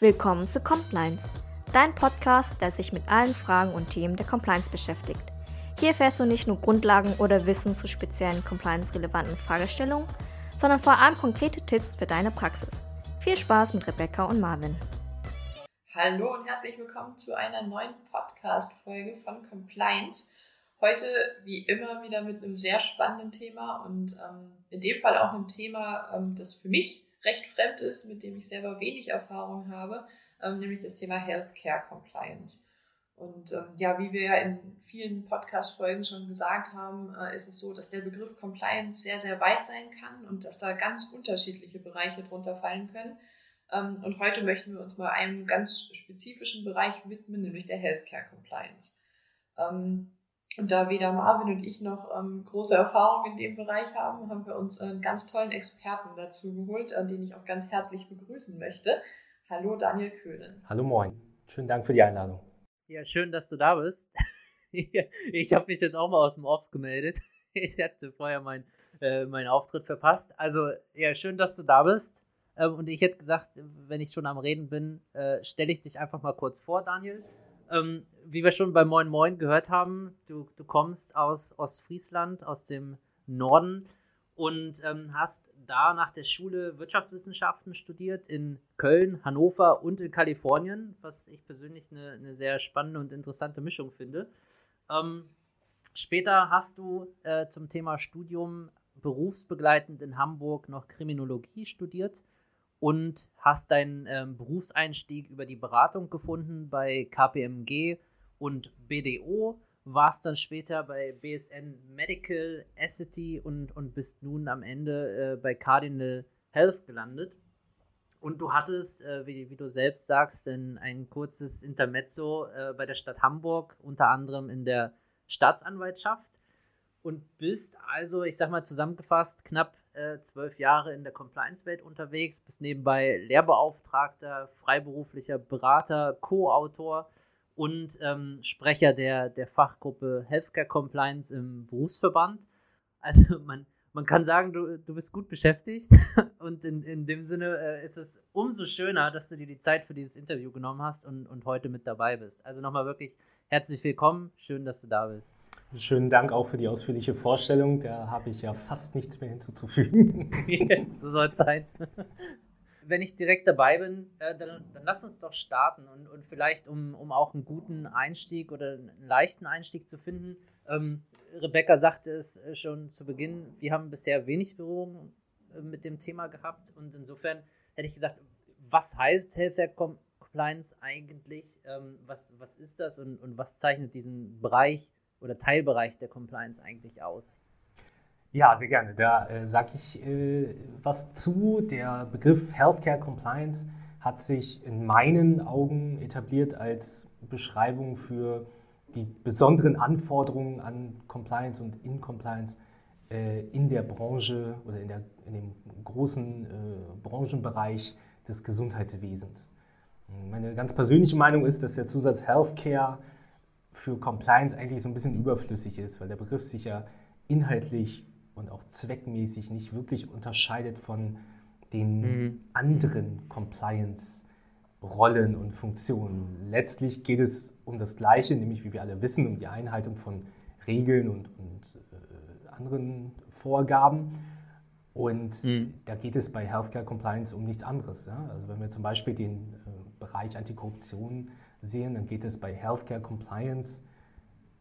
Willkommen zu Compliance, dein Podcast, der sich mit allen Fragen und Themen der Compliance beschäftigt. Hier erfährst du nicht nur Grundlagen oder Wissen zu speziellen compliance-relevanten Fragestellungen, sondern vor allem konkrete Tipps für deine Praxis. Viel Spaß mit Rebecca und Marvin. Hallo und herzlich willkommen zu einer neuen Podcast-Folge von Compliance. Heute, wie immer, wieder mit einem sehr spannenden Thema und ähm, in dem Fall auch einem Thema, ähm, das für mich recht fremd ist, mit dem ich selber wenig Erfahrung habe, ähm, nämlich das Thema Healthcare Compliance. Und ähm, ja, wie wir ja in vielen Podcast-Folgen schon gesagt haben, äh, ist es so, dass der Begriff Compliance sehr, sehr weit sein kann und dass da ganz unterschiedliche Bereiche drunter fallen können. Ähm, und heute möchten wir uns mal einem ganz spezifischen Bereich widmen, nämlich der Healthcare Compliance. Ähm, und da weder Marvin und ich noch ähm, große Erfahrung in dem Bereich haben, haben wir uns einen ganz tollen Experten dazu geholt, äh, den ich auch ganz herzlich begrüßen möchte. Hallo Daniel Köhnen. Hallo moin. Schönen Dank für die Einladung. Ja, schön, dass du da bist. ich habe mich jetzt auch mal aus dem Off gemeldet. Ich hatte vorher meinen äh, mein Auftritt verpasst. Also, ja, schön, dass du da bist. Ähm, und ich hätte gesagt, wenn ich schon am Reden bin, äh, stelle ich dich einfach mal kurz vor, Daniel. Ähm, wie wir schon bei Moin Moin gehört haben, du, du kommst aus Ostfriesland, aus dem Norden und ähm, hast da nach der Schule Wirtschaftswissenschaften studiert in Köln, Hannover und in Kalifornien, was ich persönlich eine, eine sehr spannende und interessante Mischung finde. Ähm, später hast du äh, zum Thema Studium berufsbegleitend in Hamburg noch Kriminologie studiert und hast deinen ähm, Berufseinstieg über die Beratung gefunden bei KPMG und BDO, warst dann später bei BSN Medical, Essity und, und bist nun am Ende äh, bei Cardinal Health gelandet. Und du hattest, äh, wie, wie, du selbst sagst, ein, ein kurzes Intermezzo äh, bei der Stadt Hamburg, unter anderem in der Staatsanwaltschaft und bist also, ich sag mal zusammengefasst, knapp äh, zwölf Jahre in der Compliance-Welt unterwegs, bist nebenbei Lehrbeauftragter, freiberuflicher Berater, Co-Autor und ähm, Sprecher der, der Fachgruppe Healthcare Compliance im Berufsverband. Also man, man kann sagen, du, du bist gut beschäftigt und in, in dem Sinne äh, ist es umso schöner, dass du dir die Zeit für dieses Interview genommen hast und, und heute mit dabei bist. Also nochmal wirklich herzlich willkommen, schön, dass du da bist. Schönen Dank auch für die ausführliche Vorstellung. Da habe ich ja fast nichts mehr hinzuzufügen. So soll es sein. Wenn ich direkt dabei bin, äh, dann, dann, lass uns doch starten und, und vielleicht, um, um auch einen guten Einstieg oder einen leichten Einstieg zu finden. Ähm, Rebecca sagte es äh, schon zu Beginn, wir haben bisher wenig Berührung äh, mit dem Thema gehabt und insofern hätte ich gesagt, was heißt Healthcare Compliance eigentlich? Ähm, was, was ist das und, und was zeichnet diesen Bereich oder Teilbereich der Compliance eigentlich aus? Ja, sehr gerne. Da äh, sage ich äh, was zu. Der Begriff Healthcare Compliance hat sich in meinen Augen etabliert als Beschreibung für die besonderen Anforderungen an Compliance und in Compliance äh, in der Branche oder in, der, in dem großen äh, Branchenbereich des Gesundheitswesens. Meine ganz persönliche Meinung ist, dass der Zusatz Healthcare für Compliance eigentlich so ein bisschen überflüssig ist, weil der Begriff sich ja inhaltlich und auch zweckmäßig nicht wirklich unterscheidet von den mhm. anderen Compliance-Rollen und Funktionen. Letztlich geht es um das Gleiche, nämlich wie wir alle wissen, um die Einhaltung von Regeln und, und äh, anderen Vorgaben. Und mhm. da geht es bei Healthcare Compliance um nichts anderes. Ja? Also wenn wir zum Beispiel den äh, Bereich Antikorruption sehen, dann geht es bei Healthcare Compliance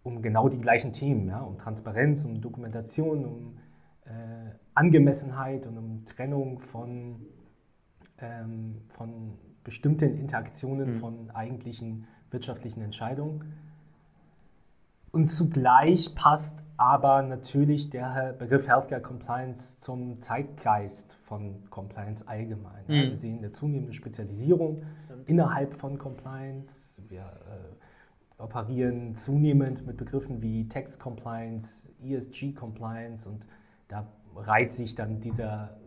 um genau die gleichen Themen, ja? um Transparenz, um Dokumentation, um äh, Angemessenheit und um Trennung von, ähm, von bestimmten Interaktionen mhm. von eigentlichen wirtschaftlichen Entscheidungen. Und zugleich passt aber natürlich der Begriff Healthcare Compliance zum Zeitgeist von Compliance allgemein. Mhm. Wir sehen eine zunehmende Spezialisierung innerhalb von Compliance. Wir äh, operieren zunehmend mit Begriffen wie Text Compliance, ESG Compliance und da reiht sich dann dieser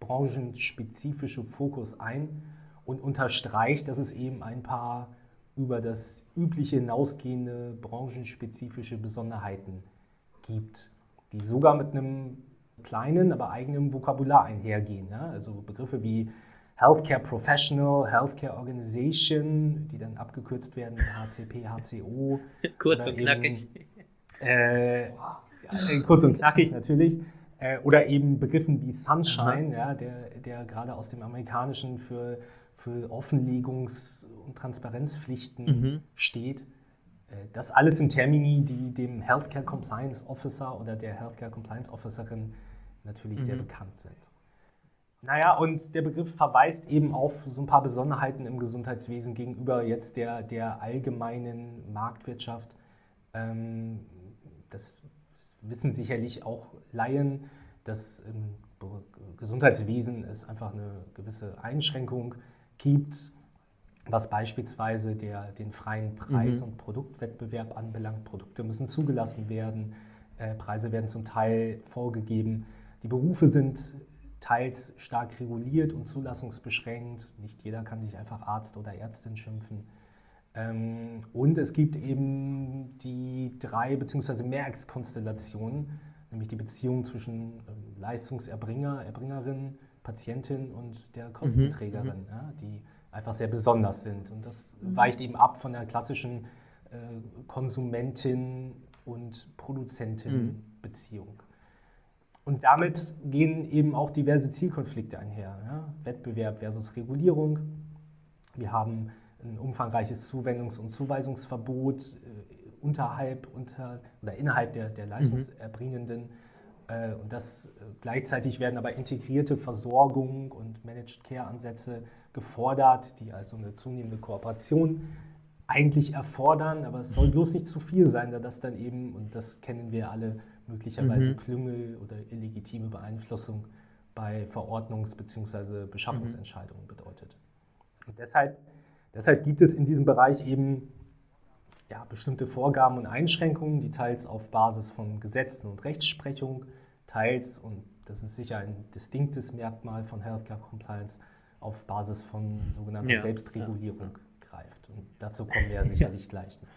branchenspezifische Fokus ein und unterstreicht, dass es eben ein paar über das übliche hinausgehende branchenspezifische Besonderheiten gibt, die sogar mit einem kleinen, aber eigenen Vokabular einhergehen. Ja? Also Begriffe wie Healthcare Professional, Healthcare Organization, die dann abgekürzt werden HCP, HCO. Kurz und knackig. Äh, kurz und knackig natürlich. Äh, oder eben Begriffen wie Sunshine, ja, der, der gerade aus dem Amerikanischen für, für Offenlegungs- und Transparenzpflichten mhm. steht. Äh, das alles sind Termini, die dem Healthcare Compliance Officer oder der Healthcare Compliance Officerin natürlich mhm. sehr bekannt sind. Naja, und der Begriff verweist eben auf so ein paar Besonderheiten im Gesundheitswesen gegenüber jetzt der, der allgemeinen Marktwirtschaft. Ähm, das wissen sicherlich auch Laien, dass im Gesundheitswesen es einfach eine gewisse Einschränkung gibt, was beispielsweise der, den freien Preis- mhm. und Produktwettbewerb anbelangt. Produkte müssen zugelassen werden, äh, Preise werden zum Teil vorgegeben. Die Berufe sind teils stark reguliert und zulassungsbeschränkt. Nicht jeder kann sich einfach Arzt oder Ärztin schimpfen. Ähm, und es gibt eben die drei bzw. Mehrachskonstellationen, nämlich die Beziehung zwischen ähm, Leistungserbringer, Erbringerin, Patientin und der Kostenträgerin, mhm. ja, die einfach sehr besonders sind. Und das mhm. weicht eben ab von der klassischen äh, Konsumentin- und Produzentin-Beziehung. Mhm. Und damit gehen eben auch diverse Zielkonflikte einher. Ja? Wettbewerb versus Regulierung. Wir haben ein umfangreiches Zuwendungs- und Zuweisungsverbot äh, unterhalb unter, oder innerhalb der, der Leistungserbringenden. Äh, und das äh, gleichzeitig werden aber integrierte Versorgung und Managed Care-Ansätze gefordert, die also eine zunehmende Kooperation eigentlich erfordern, aber es soll bloß nicht zu viel sein, da das dann eben, und das kennen wir alle, möglicherweise mhm. Klüngel oder illegitime Beeinflussung bei Verordnungs- bzw. Beschaffungsentscheidungen mhm. bedeutet. Und deshalb Deshalb gibt es in diesem Bereich eben ja, bestimmte Vorgaben und Einschränkungen, die teils auf Basis von Gesetzen und Rechtsprechung, teils, und das ist sicher ein distinktes Merkmal von Healthcare Compliance, auf Basis von sogenannter ja, Selbstregulierung ja. greift. Und dazu kommen wir ja sicherlich gleich noch.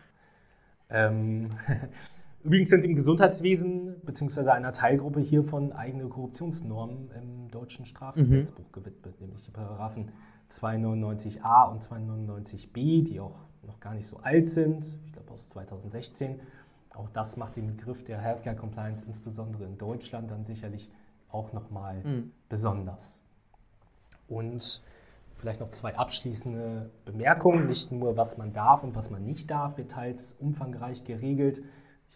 Ähm, Übrigens sind im Gesundheitswesen bzw. einer Teilgruppe hiervon eigene Korruptionsnormen im deutschen Strafgesetzbuch mhm. gewidmet, nämlich die Paragraphen 299a und 299b, die auch noch gar nicht so alt sind, ich glaube aus 2016. Auch das macht den Begriff der Healthcare Compliance insbesondere in Deutschland dann sicherlich auch nochmal mhm. besonders. Und vielleicht noch zwei abschließende Bemerkungen. Nicht nur, was man darf und was man nicht darf, wird teils umfangreich geregelt.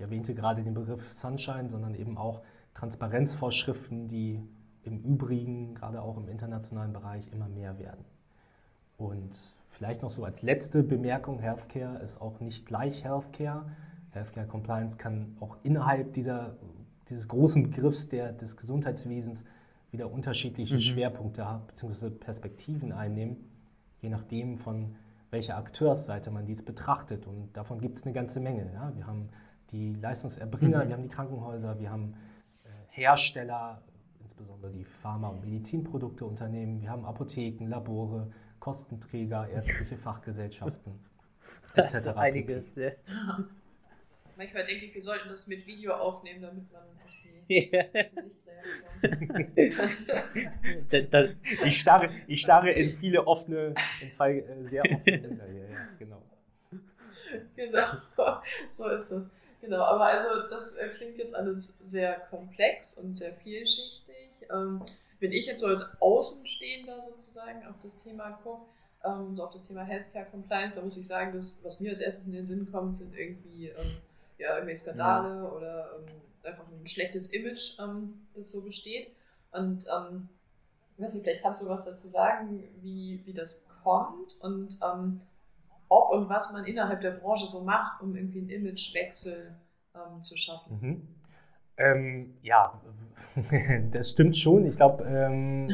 Erwähnte gerade den Begriff Sunshine, sondern eben auch Transparenzvorschriften, die im Übrigen, gerade auch im internationalen Bereich, immer mehr werden. Und vielleicht noch so als letzte Bemerkung, Healthcare ist auch nicht gleich Healthcare. Healthcare Compliance kann auch innerhalb dieser, dieses großen Begriffs der, des Gesundheitswesens wieder unterschiedliche mhm. Schwerpunkte bzw. Perspektiven einnehmen, je nachdem von welcher Akteursseite man dies betrachtet. Und davon gibt es eine ganze Menge. Ja? Wir haben die Leistungserbringer, mhm. wir haben die Krankenhäuser, wir haben äh, Hersteller, insbesondere die Pharma- und Medizinprodukteunternehmen, wir haben Apotheken, Labore, Kostenträger, ärztliche Fachgesellschaften etc. Das ist einiges. Ja. Manchmal denke ich, wir sollten das mit Video aufnehmen, damit man die Gesichtsreaktion. ich, starre, ich starre in viele offene, in zwei äh, sehr offene Bilder hier, ja, genau. Genau, so ist das. Genau, aber also das äh, klingt jetzt alles sehr komplex und sehr vielschichtig. Ähm, wenn ich jetzt so als Außenstehender sozusagen auf das Thema gucke, ähm, so auf das Thema Healthcare Compliance, da muss ich sagen, dass, was mir als erstes in den Sinn kommt, sind irgendwie ähm, ja, irgendwelche Skandale ja. oder einfach ein schlechtes Image, das so besteht. Und ähm, weiß nicht, vielleicht kannst du was dazu sagen, wie, wie das kommt und ähm, ob und was man innerhalb der Branche so macht, um irgendwie einen Imagewechsel ähm, zu schaffen. Mhm. Ähm, ja, das stimmt schon. Ich glaube, ähm,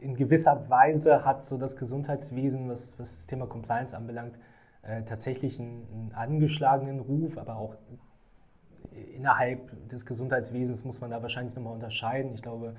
in gewisser Weise hat so das Gesundheitswesen, was, was das Thema Compliance anbelangt, äh, tatsächlich einen, einen, angeschlagenen Ruf, aber auch innerhalb des Gesundheitswesens muss man da wahrscheinlich nochmal unterscheiden. Ich glaube,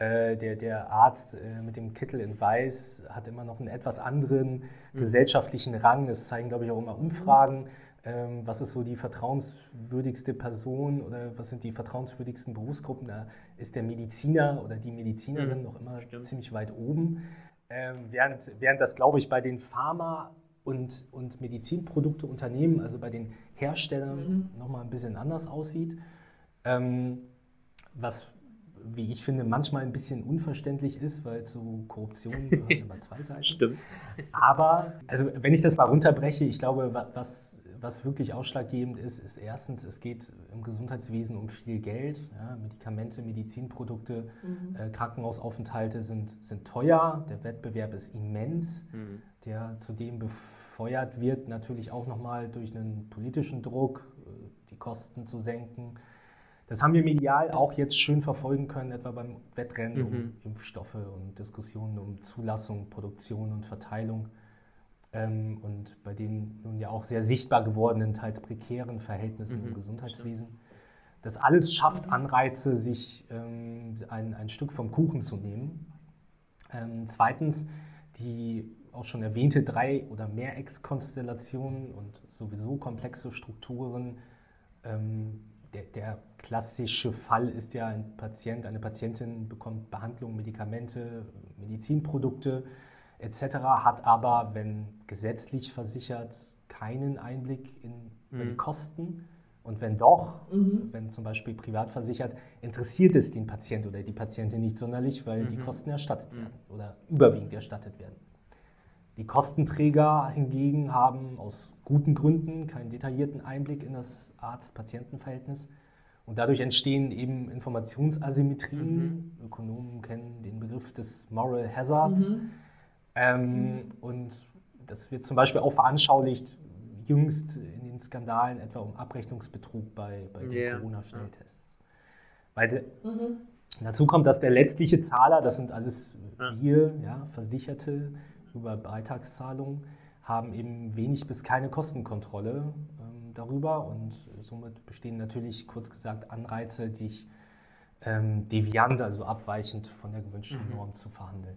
äh, der, der Arzt äh, mit dem Kittel in Weiß hat immer noch einen etwas anderen mhm. gesellschaftlichen Rang. Das zeigen, glaube ich, auch immer Umfragen. Ähm, was ist so die vertrauenswürdigste Person oder was sind die vertrauenswürdigsten Berufsgruppen? Da ist der Mediziner oder die Medizinerin mhm, noch immer stimmt. ziemlich weit oben. Ähm, während, während das, glaube ich, bei den Pharma- und, und Medizinprodukteunternehmen, also bei den Herstellern, mhm. nochmal ein bisschen anders aussieht. Ähm, was, wie ich finde, manchmal ein bisschen unverständlich ist, weil zu Korruption gehören immer zwei Seiten. Stimmt. Aber, also wenn ich das mal runterbreche, ich glaube, was was wirklich ausschlaggebend ist, ist erstens, es geht im Gesundheitswesen um viel Geld. Ja, Medikamente, Medizinprodukte, mhm. äh, Krankenhausaufenthalte sind, sind teuer. Der Wettbewerb ist immens, mhm. der zudem befeuert wird, natürlich auch nochmal durch einen politischen Druck, äh, die Kosten zu senken. Das haben wir medial auch jetzt schön verfolgen können, etwa beim Wettrennen mhm. um Impfstoffe und Diskussionen um Zulassung, Produktion und Verteilung ähm, und bei den nun ja auch sehr sichtbar gewordenen, teils prekären Verhältnissen mhm. im Gesundheitswesen. Das alles schafft Anreize, sich ähm, ein, ein Stück vom Kuchen zu nehmen. Ähm, zweitens, die auch schon erwähnte drei- oder mehr Ex-Konstellationen und sowieso komplexe Strukturen. Ähm, der, der, klassische Fall ist ja, ein Patient, eine Patientin bekommt Behandlung, Medikamente, Medizinprodukte etc., hat aber, wenn gesetzlich versichert, keinen Einblick in, mhm. die Kosten. Und wenn doch, mhm. wenn zum Beispiel privat versichert, interessiert es den Patient oder die Patientin nicht sonderlich, weil mhm. die Kosten erstattet werden mhm. oder überwiegend erstattet werden. Die Kostenträger hingegen haben aus guten Gründen keinen detaillierten Einblick in das Arzt-Patienten-Verhältnis. Und dadurch entstehen eben Informationsasymmetrien. Mhm. Ökonomen kennen den Begriff des Moral Hazards. Mhm. Ähm, mhm. Und das wird zum Beispiel auch veranschaulicht, jüngst in den Skandalen etwa um Abrechnungsbetrug bei, bei den yeah. Corona-Schnelltests. Weil mhm. dazu kommt, dass der letztliche Zahler, das sind alles wir, ja, Versicherte über Beitragszahlungen, haben eben wenig bis keine Kostenkontrolle ähm, darüber und somit bestehen natürlich, kurz gesagt, Anreize, dich ähm, deviant, also abweichend von der gewünschten mhm. Norm zu verhandeln.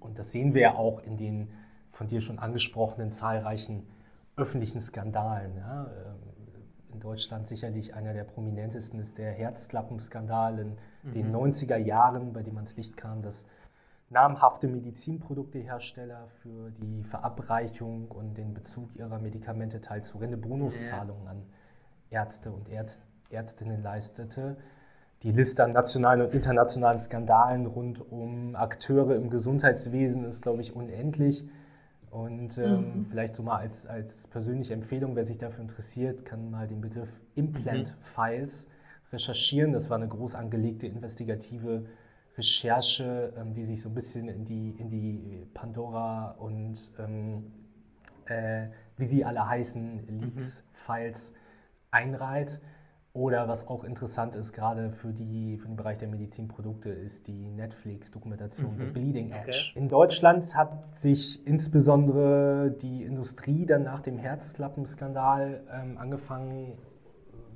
Und das sehen wir ja auch in den von dir schon angesprochenen zahlreichen öffentlichen Skandalen. Ja. Ähm, in Deutschland sicherlich einer der prominentesten ist der Herzklappenskandal in mhm. den 90er Jahren, bei dem ans Licht kam, dass namhafte Medizinproduktehersteller für die Verabreichung und den Bezug ihrer Medikamente teils horrende Bonuszahlungen an Ärzte und Ärzt, Ärztinnen leistete die Liste an nationalen und internationalen Skandalen rund um Akteure im Gesundheitswesen ist, glaube ich, unendlich. Und ähm, mhm. vielleicht so mal als, als persönliche Empfehlung, wer sich dafür interessiert, kann mal den Begriff Implant mhm. Files recherchieren. Das war eine groß angelegte investigative Recherche, ähm, die sich so ein bisschen in die, in die Pandora und ähm, äh, wie sie alle heißen, Leaks, mhm. Files einreiht. Oder was auch interessant ist, gerade für, die, für den Bereich der Medizinprodukte, ist die Netflix-Dokumentation mhm. The Bleeding Edge. Okay. In Deutschland hat sich insbesondere die Industrie dann nach dem Herzklappenskandal ähm, angefangen,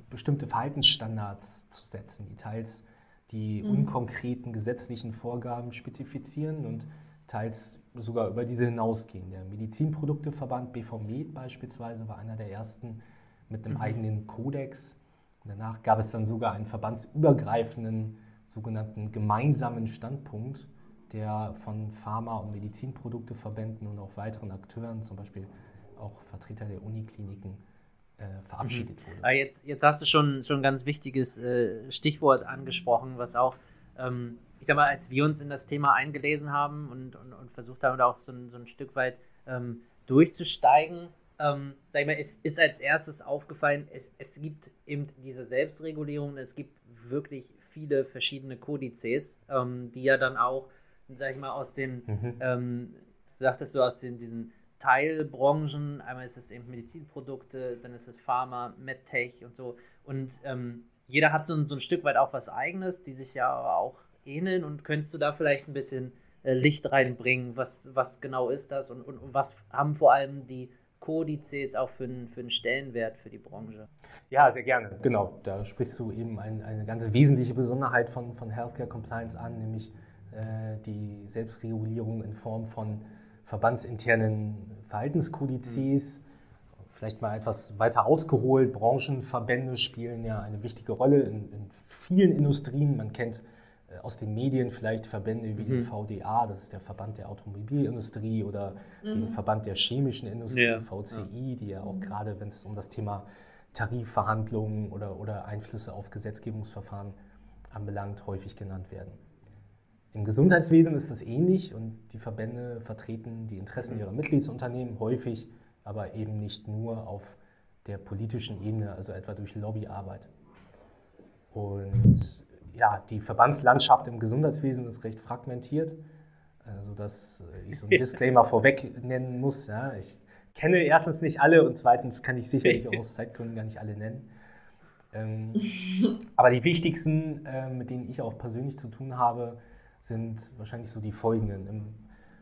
bestimmte Verhaltensstandards zu setzen, die teils die mhm. unkonkreten gesetzlichen Vorgaben spezifizieren und teils sogar über diese hinausgehen. Der Medizinprodukteverband BVMed beispielsweise war einer der ersten mit einem mhm. eigenen Kodex danach gab es dann sogar einen verbandsübergreifenden sogenannten gemeinsamen Standpunkt, der von Pharma- und Medizinprodukteverbänden und auch weiteren Akteuren, zum Beispiel auch Vertreter der Unikliniken, verabschiedet mhm. wurde. Ah, jetzt, jetzt hast du schon, schon ein ganz wichtiges äh, Stichwort angesprochen, was auch, ähm, ich sag mal, als wir uns in das Thema eingelesen haben und, und, und versucht haben, da auch so ein, so ein Stück weit ähm, durchzusteigen, ähm, sag ich mal, es ist als erstes aufgefallen, es, es gibt eben diese Selbstregulierung, es gibt wirklich viele verschiedene Kodizes, ähm, die ja dann auch, sag ich mal, aus den, mhm. ähm, sagtest du, aus den, diesen Teilbranchen, einmal ist es eben Medizinprodukte, dann ist es Pharma, MedTech und so. Und ähm, jeder hat so, so ein Stück weit auch was Eigenes, die sich ja auch ähneln. Und könntest du da vielleicht ein bisschen äh, Licht reinbringen? Was, was genau ist das und, und, und was haben vor allem die Kodizes auch für einen, für einen Stellenwert für die Branche? Ja, sehr gerne. Genau, da sprichst du eben ein, eine ganz wesentliche Besonderheit von, von Healthcare Compliance an, nämlich äh, die Selbstregulierung in Form von verbandsinternen Verhaltenskodizes. Mhm. Vielleicht mal etwas weiter ausgeholt. Branchenverbände spielen ja eine wichtige Rolle in, in vielen Industrien. Man kennt äh, aus den Medien vielleicht Verbände wie Mhm. den VDA, das ist der Verband der Automobilindustrie oder den Mhm. Verband der chemischen Industrie, Ja, VCI, die ja auch Mhm. gerade, wenn es um das Thema Tarifverhandlungen oder, oder Einflüsse auf Gesetzgebungsverfahren anbelangt, häufig genannt werden. Im Gesundheitswesen ist es ähnlich und die Verbände vertreten die Interessen ihrer Mitgliedsunternehmen häufig, aber eben nicht nur auf der politischen Ebene, also etwa durch Lobbyarbeit. Und ja, die Verbandslandschaft im Gesundheitswesen ist recht fragmentiert, also dass ich so einen Disclaimer vorweg nennen muss. Ja. Ich kenne erstens nicht alle und zweitens kann ich sicherlich auch aus Zeitgründen gar nicht alle nennen. Ähm, aber die wichtigsten, äh, mit denen ich auch persönlich zu tun habe, sind wahrscheinlich so die folgenden. Im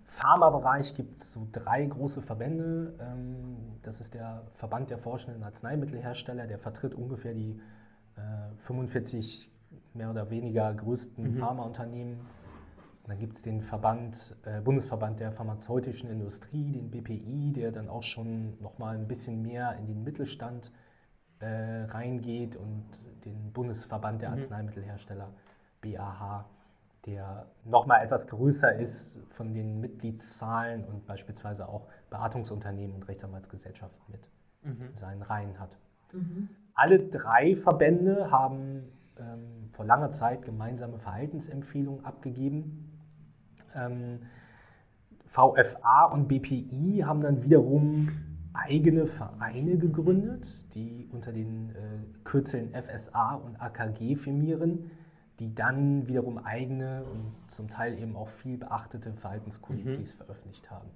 Pharmabereich gibt es so drei große Verbände. Ähm, das ist der Verband der forschenden Arzneimittelhersteller, der vertritt ungefähr die äh, 45 mehr oder weniger größten Mhm. Pharmaunternehmen. Und dann gibt es den Verband, äh, Bundesverband der pharmazeutischen Industrie, den BPI, der dann auch schon nochmal ein bisschen mehr in den Mittelstand äh, reingeht und den Bundesverband der Mhm. Arzneimittelhersteller, BAH, der nochmal etwas größer ist von den Mitgliedszahlen und beispielsweise auch Beratungsunternehmen und Rechtsanwaltsgesellschaften mit Mhm. in seinen Reihen hat. Mhm. Alle drei Verbände haben ähm, vor langer Zeit gemeinsame Verhaltensempfehlungen abgegeben. Ähm, VFA und BPI haben dann wiederum eigene Vereine gegründet, die unter den äh, Kürzeln FSA und AKG firmieren, die dann wiederum eigene und zum Teil eben auch viel beachtete Verhaltenskodizes veröffentlicht haben.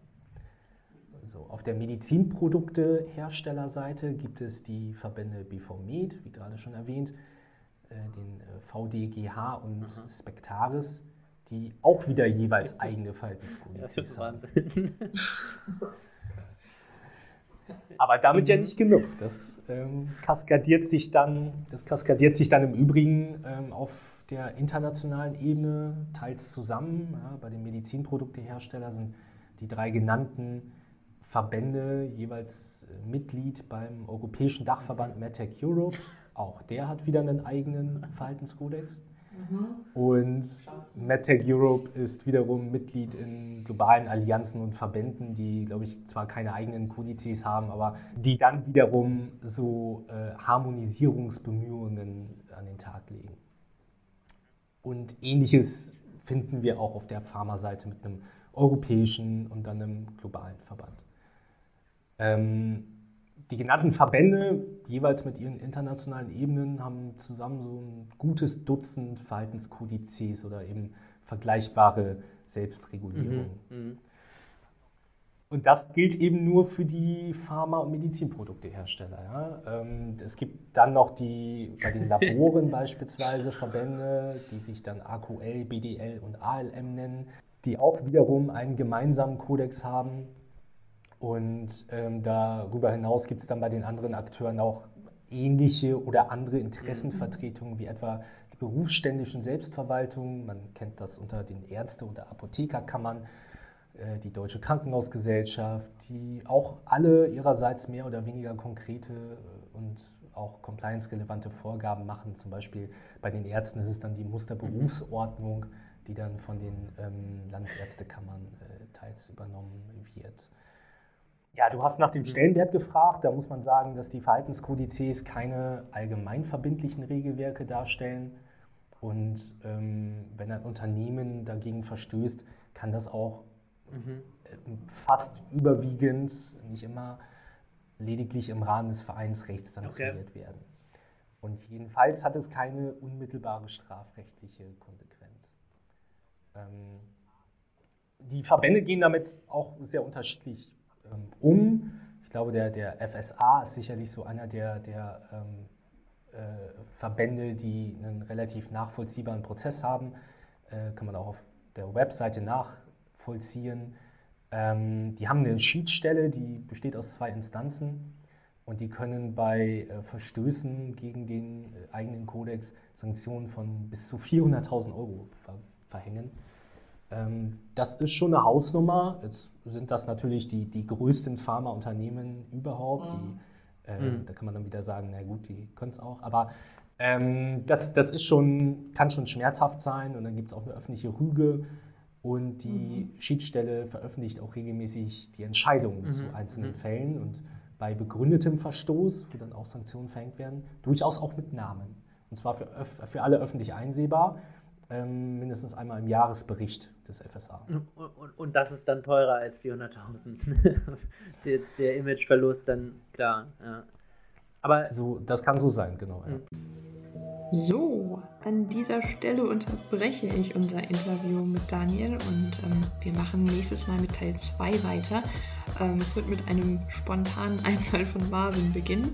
Also auf der Medizinprodukteherstellerseite gibt es die Verbände BVMed, wie gerade schon erwähnt, äh, den äh, VDGH und Mhm. Spectaris, die auch wieder jeweils eigene Verhaltenskodizes haben. Aber damit ja Mhm. nicht genug. Das ähm, kaskadiert sich dann, das kaskadiert sich dann im Übrigen ähm, auf der internationalen Ebene teils zusammen. Ja, bei den Medizinprodukteherstellern sind die drei genannten Verbände jeweils äh, Mitglied beim Europäischen Dachverband MedTech Europe. Auch der hat wieder einen eigenen Verhaltenskodex. Mhm. Und MedTech Europe ist wiederum Mitglied in globalen Allianzen und Verbänden, die, glaube ich, zwar keine eigenen Kodizes haben, aber die dann wiederum so äh, Harmonisierungsbemühungen an den Tag legen. Und ähnliches finden wir auch auf der Pharmaseite mit einem europäischen und dann einem globalen Verband. Ähm, die genannten Verbände, jeweils mit ihren internationalen Ebenen, haben zusammen so ein gutes Dutzend Verhaltenskodizes oder eben vergleichbare Selbstregulierungen. Mhm. Und das gilt eben nur für die Pharma- und Medizinproduktehersteller. Ja? Ähm, es gibt dann noch die bei den Laboren beispielsweise Verbände, die sich dann AQL, BDL und ALM nennen, die auch wiederum einen gemeinsamen Kodex haben. Und ähm, darüber hinaus gibt es dann bei den anderen Akteuren auch ähnliche oder andere Interessenvertretungen, wie etwa die berufsständischen Selbstverwaltungen. Man kennt das unter den Ärzte- oder Apothekerkammern die Deutsche Krankenhausgesellschaft, die auch alle ihrerseits mehr oder weniger konkrete äh, und auch compliance-relevante Vorgaben machen. Zum Beispiel bei den Ärzten ist es dann die Musterberufsordnung, die dann von den ähm, Landesärztekammern äh, teils übernommen wird. Ja, du hast nach dem Stellenwert gefragt. Da muss man sagen, dass die Verhaltenskodizes keine allgemein verbindlichen Regelwerke darstellen. Und ähm, wenn ein Unternehmen dagegen verstößt, kann das auch Mhm. fast überwiegend, nicht immer, lediglich im Rahmen des Vereinsrechts sanktioniert werden. Und jedenfalls hat es keine unmittelbare strafrechtliche Konsequenz. Ähm, die Verbände gehen damit auch sehr unterschiedlich ähm, um. Ich glaube, der, der FSA ist sicherlich so einer der, der ähm, äh, Verbände, die einen relativ nachvollziehbaren Prozess haben. Äh, kann man auch auf der Webseite nachvollziehen. Ähm, die haben eine Schiedsstelle, die besteht aus zwei Instanzen und die können bei äh, Verstößen gegen den äh, eigenen Kodex Sanktionen von bis zu 400.000 Euro ver verhängen. Ähm, das ist schon eine Hausnummer. Jetzt sind das natürlich die, die größten Pharmaunternehmen überhaupt. Mhm. Die, äh, Mhm. Da kann man dann wieder sagen, na gut, die können es auch. Aber Ähm, das, das ist schon, kann schon schmerzhaft sein und dann gibt es auch eine öffentliche Rüge und die mhm. Schiedsstelle veröffentlicht auch regelmäßig die Entscheidungen mhm. zu einzelnen mhm. Fällen und bei begründetem Verstoß, wo dann auch Sanktionen verhängt werden, durchaus auch mit Namen. Und zwar für, für alle öffentlich einsehbar, ähm, mindestens einmal im Jahresbericht des FSA. Und, und, und das ist dann teurer als 400.000. der, der Imageverlust dann, klar. Ja. Aber so, das kann so sein, genau. Ja. So, an dieser Stelle unterbreche ich unser Interview mit Daniel und ähm, wir machen nächstes Mal mit Teil 2 weiter. Ähm, es wird mit einem spontanen Einfall von Marvin beginnen.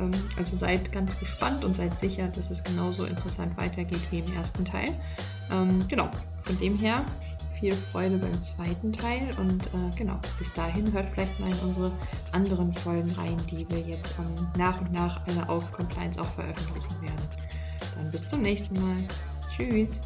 Ähm, also seid ganz gespannt und seid sicher, dass es genauso interessant weitergeht wie im ersten Teil. Ähm, genau, von dem her viel Freude beim zweiten Teil und äh, genau, bis dahin hört vielleicht mal in unsere anderen Folgen rein, die wir jetzt ähm, nach und nach alle auf Compliance auch veröffentlichen werden dann bis zum nächsten Mal. Tschüss.